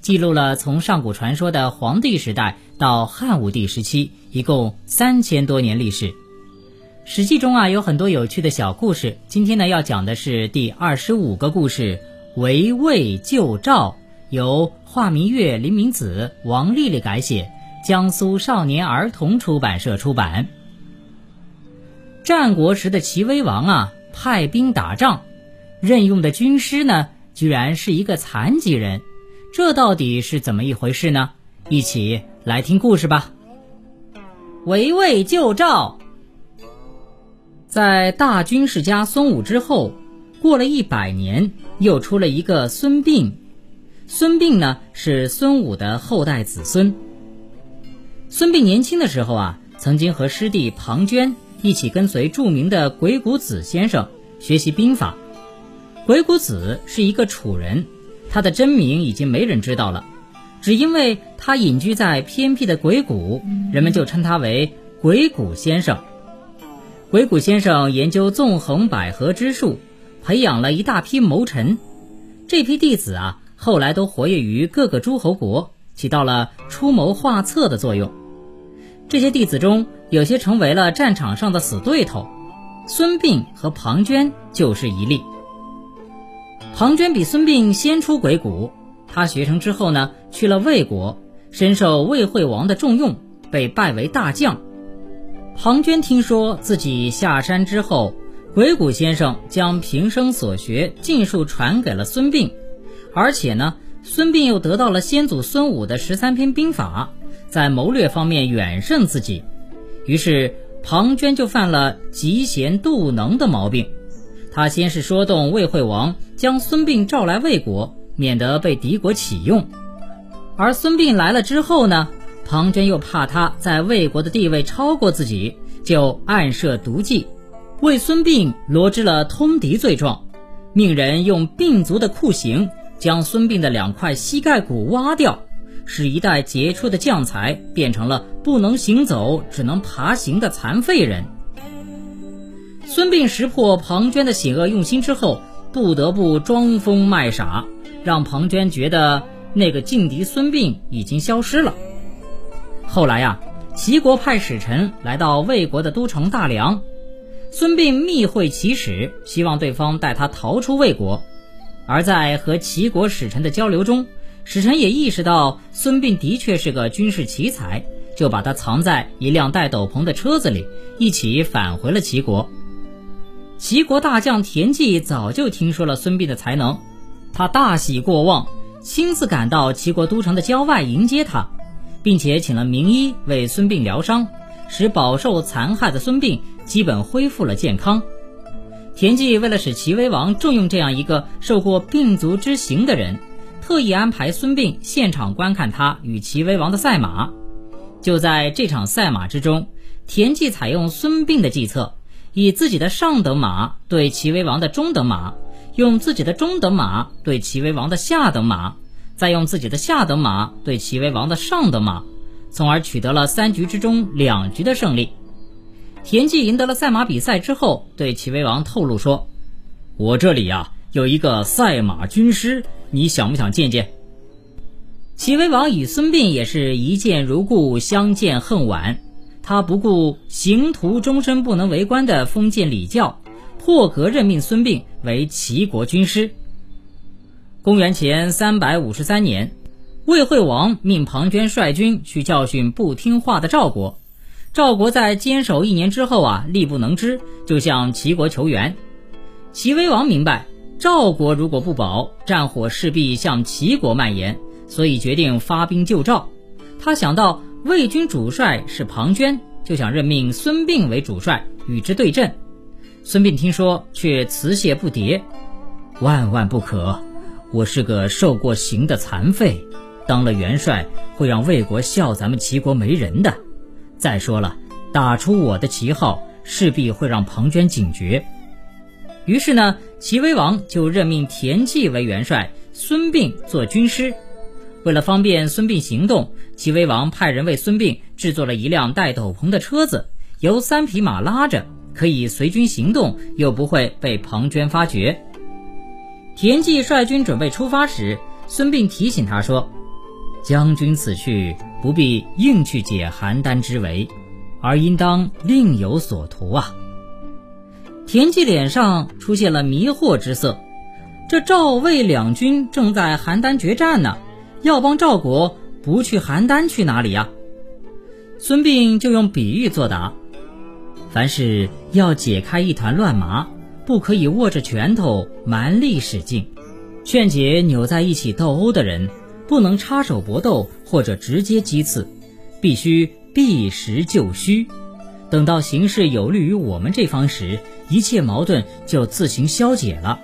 记录了从上古传说的黄帝时代到汉武帝时期，一共三千多年历史。《史记》中啊有很多有趣的小故事。今天呢要讲的是第二十五个故事《围魏救赵》，由华明月、林明子、王丽丽改写，江苏少年儿童出版社出版。战国时的齐威王啊派兵打仗，任用的军师呢居然是一个残疾人。这到底是怎么一回事呢？一起来听故事吧。围魏救赵，在大军事家孙武之后，过了一百年，又出了一个孙膑。孙膑呢是孙武的后代子孙。孙膑年轻的时候啊，曾经和师弟庞涓一起跟随著名的鬼谷子先生学习兵法。鬼谷子是一个楚人。他的真名已经没人知道了，只因为他隐居在偏僻的鬼谷，人们就称他为鬼谷先生。鬼谷先生研究纵横捭阖之术，培养了一大批谋臣。这批弟子啊，后来都活跃于各个诸侯国，起到了出谋划策的作用。这些弟子中，有些成为了战场上的死对头，孙膑和庞涓就是一例。庞涓比孙膑先出鬼谷，他学成之后呢，去了魏国，深受魏惠王的重用，被拜为大将。庞涓听说自己下山之后，鬼谷先生将平生所学尽数传给了孙膑，而且呢，孙膑又得到了先祖孙武的十三篇兵法，在谋略方面远胜自己，于是庞涓就犯了嫉贤妒能的毛病。他先是说动魏惠王将孙膑召来魏国，免得被敌国启用。而孙膑来了之后呢，庞涓又怕他在魏国的地位超过自己，就暗设毒计，为孙膑罗织了通敌罪状，命人用膑族的酷刑将孙膑的两块膝盖骨挖掉，使一代杰出的将才变成了不能行走、只能爬行的残废人。孙膑识破庞涓的险恶用心之后，不得不装疯卖傻，让庞涓觉得那个劲敌孙膑已经消失了。后来呀，齐国派使臣来到魏国的都城大梁，孙膑密会齐使，希望对方带他逃出魏国。而在和齐国使臣的交流中，使臣也意识到孙膑的确是个军事奇才，就把他藏在一辆带斗篷的车子里，一起返回了齐国。齐国大将田忌早就听说了孙膑的才能，他大喜过望，亲自赶到齐国都城的郊外迎接他，并且请了名医为孙膑疗伤，使饱受残害的孙膑基本恢复了健康。田忌为了使齐威王重用这样一个受过病族之刑的人，特意安排孙膑现场观看他与齐威王的赛马。就在这场赛马之中，田忌采用孙膑的计策。以自己的上等马对齐威王的中等马，用自己的中等马对齐威王的下等马，再用自己的下等马对齐威王的上等马，从而取得了三局之中两局的胜利。田忌赢得了赛马比赛之后，对齐威王透露说：“我这里呀有一个赛马军师，你想不想见见？”齐威王与孙膑也是一见如故，相见恨晚。他不顾刑徒终身不能为官的封建礼教，破格任命孙膑为齐国军师。公元前三百五十三年，魏惠王命庞涓率军去教训不听话的赵国。赵国在坚守一年之后啊，力不能支，就向齐国求援。齐威王明白赵国如果不保，战火势必向齐国蔓延，所以决定发兵救赵。他想到。魏军主帅是庞涓，就想任命孙膑为主帅与之对阵。孙膑听说，却辞谢不迭：“万万不可！我是个受过刑的残废，当了元帅会让魏国笑咱们齐国没人的。再说了，打出我的旗号，势必会让庞涓警觉。于是呢，齐威王就任命田忌为元帅，孙膑做军师。为了方便孙膑行动，齐威王派人为孙膑制作了一辆带斗篷的车子，由三匹马拉着，可以随军行动，又不会被庞涓发觉。田忌率军准备出发时，孙膑提醒他说：“将军此去不必硬去解邯郸之围，而应当另有所图啊。”田忌脸上出现了迷惑之色。这赵魏两军正在邯郸决战呢，要帮赵国不去邯郸去哪里呀？孙膑就用比喻作答：凡事要解开一团乱麻，不可以握着拳头蛮力使劲；劝解扭在一起斗殴的人，不能插手搏斗或者直接击刺，必须避实就虚。等到形势有利于我们这方时，一切矛盾就自行消解了。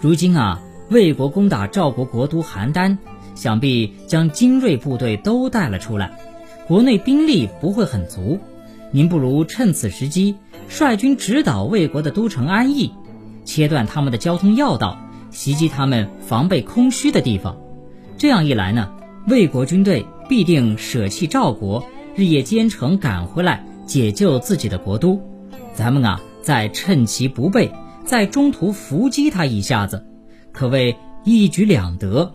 如今啊，魏国攻打赵国国都邯郸，想必将精锐部队都带了出来，国内兵力不会很足。您不如趁此时机，率军直捣魏国的都城安邑，切断他们的交通要道，袭击他们防备空虚的地方。这样一来呢，魏国军队必定舍弃赵国，日夜兼程赶回来。解救自己的国都，咱们啊再趁其不备，在中途伏击他一下子，可谓一举两得，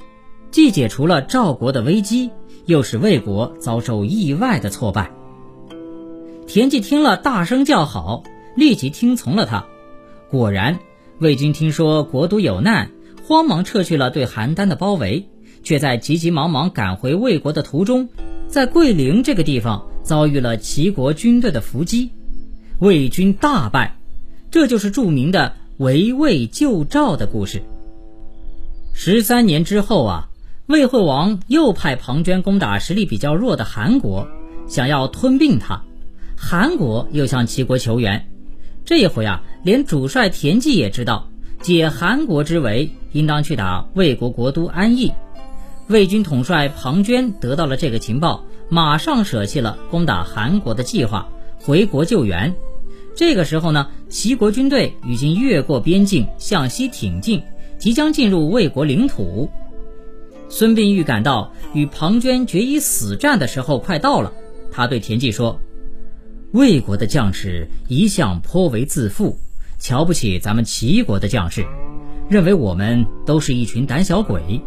既解除了赵国的危机，又使魏国遭受意外的挫败。田忌听了，大声叫好，立即听从了他。果然，魏军听说国都有难，慌忙撤去了对邯郸的包围，却在急急忙忙赶回魏国的途中，在桂陵这个地方。遭遇了齐国军队的伏击，魏军大败，这就是著名的围魏救赵的故事。十三年之后啊，魏惠王又派庞涓攻打实力比较弱的韩国，想要吞并他。韩国又向齐国求援，这一回啊，连主帅田忌也知道解韩国之围，应当去打魏国国都安邑。魏军统帅庞涓得到了这个情报。马上舍弃了攻打韩国的计划，回国救援。这个时候呢，齐国军队已经越过边境向西挺进，即将进入魏国领土。孙膑预感到与庞涓决一死战的时候快到了，他对田忌说：“魏国的将士一向颇为自负，瞧不起咱们齐国的将士，认为我们都是一群胆小鬼。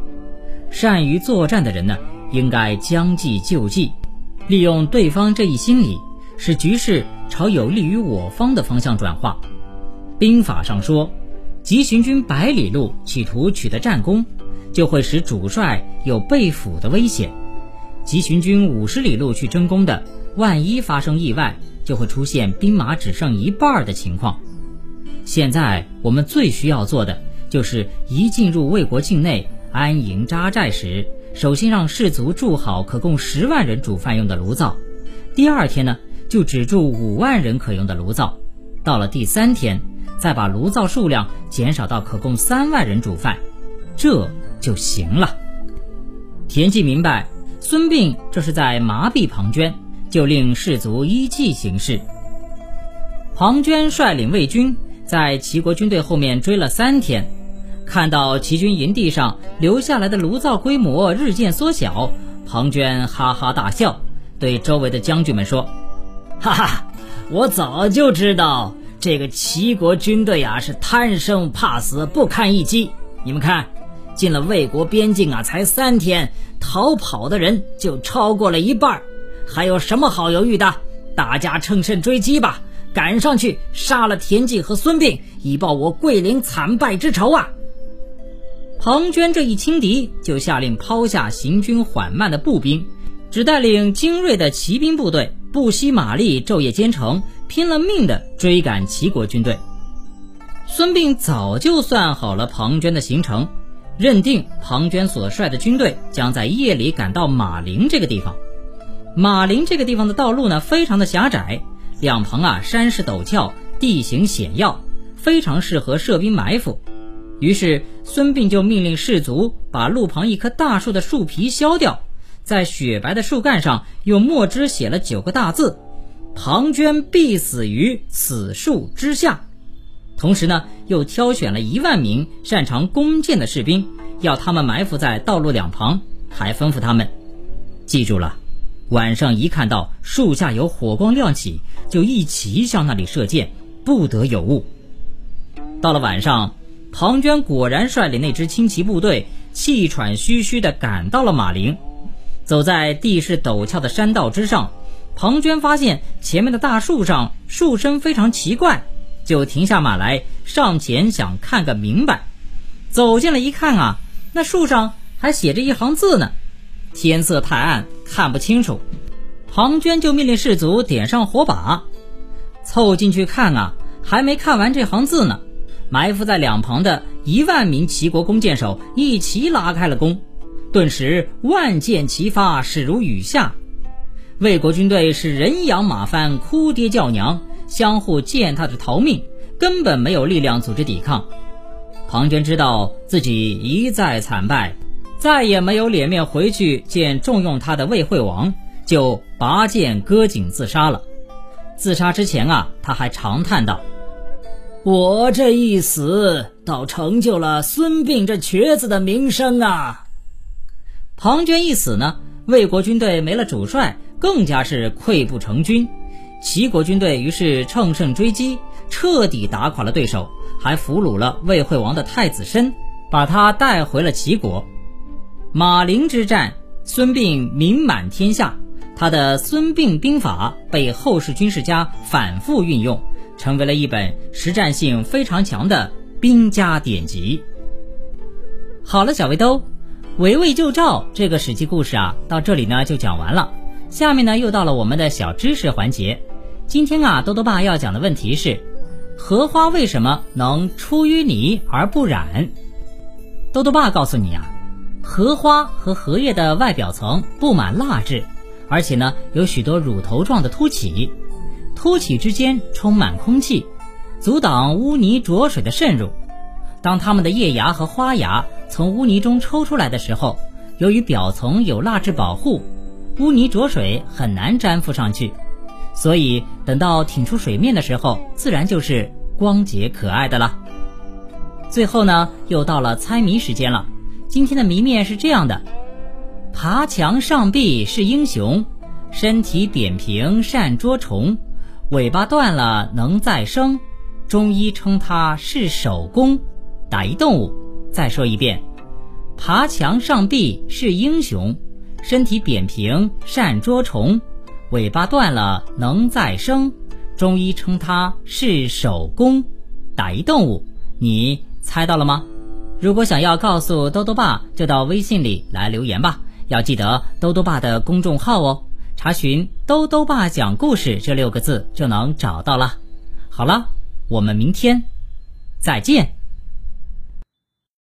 善于作战的人呢？”应该将计就计，利用对方这一心理，使局势朝有利于我方的方向转化。兵法上说，急行军百里路，企图取得战功，就会使主帅有被俘的危险；急行军五十里路去争功的，万一发生意外，就会出现兵马只剩一半的情况。现在我们最需要做的，就是一进入魏国境内安营扎寨时。首先让士卒筑好可供十万人煮饭用的炉灶，第二天呢就只筑五万人可用的炉灶，到了第三天再把炉灶数量减少到可供三万人煮饭，这就行了。田忌明白孙膑这是在麻痹庞涓，就令士卒依计行事。庞涓率领魏军在齐国军队后面追了三天。看到齐军营地上留下来的炉灶规模日渐缩小，庞涓哈哈大笑，对周围的将军们说：“哈哈，我早就知道这个齐国军队啊是贪生怕死，不堪一击。你们看，进了魏国边境啊，才三天，逃跑的人就超过了一半，还有什么好犹豫的？大家乘胜追击吧，赶上去杀了田忌和孙膑，以报我桂林惨败之仇啊！”庞涓这一轻敌，就下令抛下行军缓慢的步兵，只带领精锐的骑兵部队，不惜马力，昼夜兼程，拼了命的追赶齐国军队。孙膑早就算好了庞涓的行程，认定庞涓所率的军队将在夜里赶到马陵这个地方。马陵这个地方的道路呢，非常的狭窄，两旁啊山势陡峭，地形险要，非常适合设兵埋伏。于是，孙膑就命令士卒把路旁一棵大树的树皮削掉，在雪白的树干上用墨汁写了九个大字：“庞涓必死于此树之下。”同时呢，又挑选了一万名擅长弓箭的士兵，要他们埋伏在道路两旁，还吩咐他们：“记住了，晚上一看到树下有火光亮起，就一齐向那里射箭，不得有误。”到了晚上，庞涓果然率领那支轻骑部队，气喘吁吁地赶到了马陵。走在地势陡峭的山道之上，庞涓发现前面的大树上树身非常奇怪。就停下马来，上前想看个明白。走近了一看啊，那树上还写着一行字呢。天色太暗，看不清楚。庞涓就命令士卒点上火把，凑进去看啊，还没看完这行字呢。埋伏在两旁的一万名齐国弓箭手一齐拉开了弓，顿时万箭齐发，势如雨下。魏国军队是人仰马翻，哭爹叫娘。相互践踏着逃命，根本没有力量组织抵抗。庞涓知道自己一再惨败，再也没有脸面回去见重用他的魏惠王，就拔剑割颈自杀了。自杀之前啊，他还长叹道：“我这一死，倒成就了孙膑这瘸子的名声啊！”庞涓一死呢，魏国军队没了主帅，更加是溃不成军。齐国军队于是乘胜追击，彻底打垮了对手，还俘虏了魏惠王的太子申，把他带回了齐国。马陵之战，孙膑名满天下，他的《孙膑兵法》被后世军事家反复运用，成为了一本实战性非常强的兵家典籍。好了，小围兜，围魏救赵这个史记故事啊，到这里呢就讲完了。下面呢又到了我们的小知识环节。今天啊，多多爸要讲的问题是：荷花为什么能出淤泥而不染？多多爸告诉你啊，荷花和荷叶的外表层布满蜡质，而且呢有许多乳头状的凸起，凸起之间充满空气，阻挡污泥浊水的渗入。当它们的叶芽和花芽从污泥中抽出来的时候，由于表层有蜡质保护，污泥浊水很难粘附上去。所以，等到挺出水面的时候，自然就是光洁可爱的了。最后呢，又到了猜谜时间了。今天的谜面是这样的：爬墙上壁是英雄，身体扁平善捉虫，尾巴断了能再生，中医称它是手工。打一动物。再说一遍：爬墙上壁是英雄，身体扁平善捉虫。尾巴断了能再生，中医称它是手工。打一动物，你猜到了吗？如果想要告诉兜兜爸，就到微信里来留言吧。要记得兜兜爸的公众号哦，查询“兜兜爸讲故事”这六个字就能找到了。好了，我们明天再见。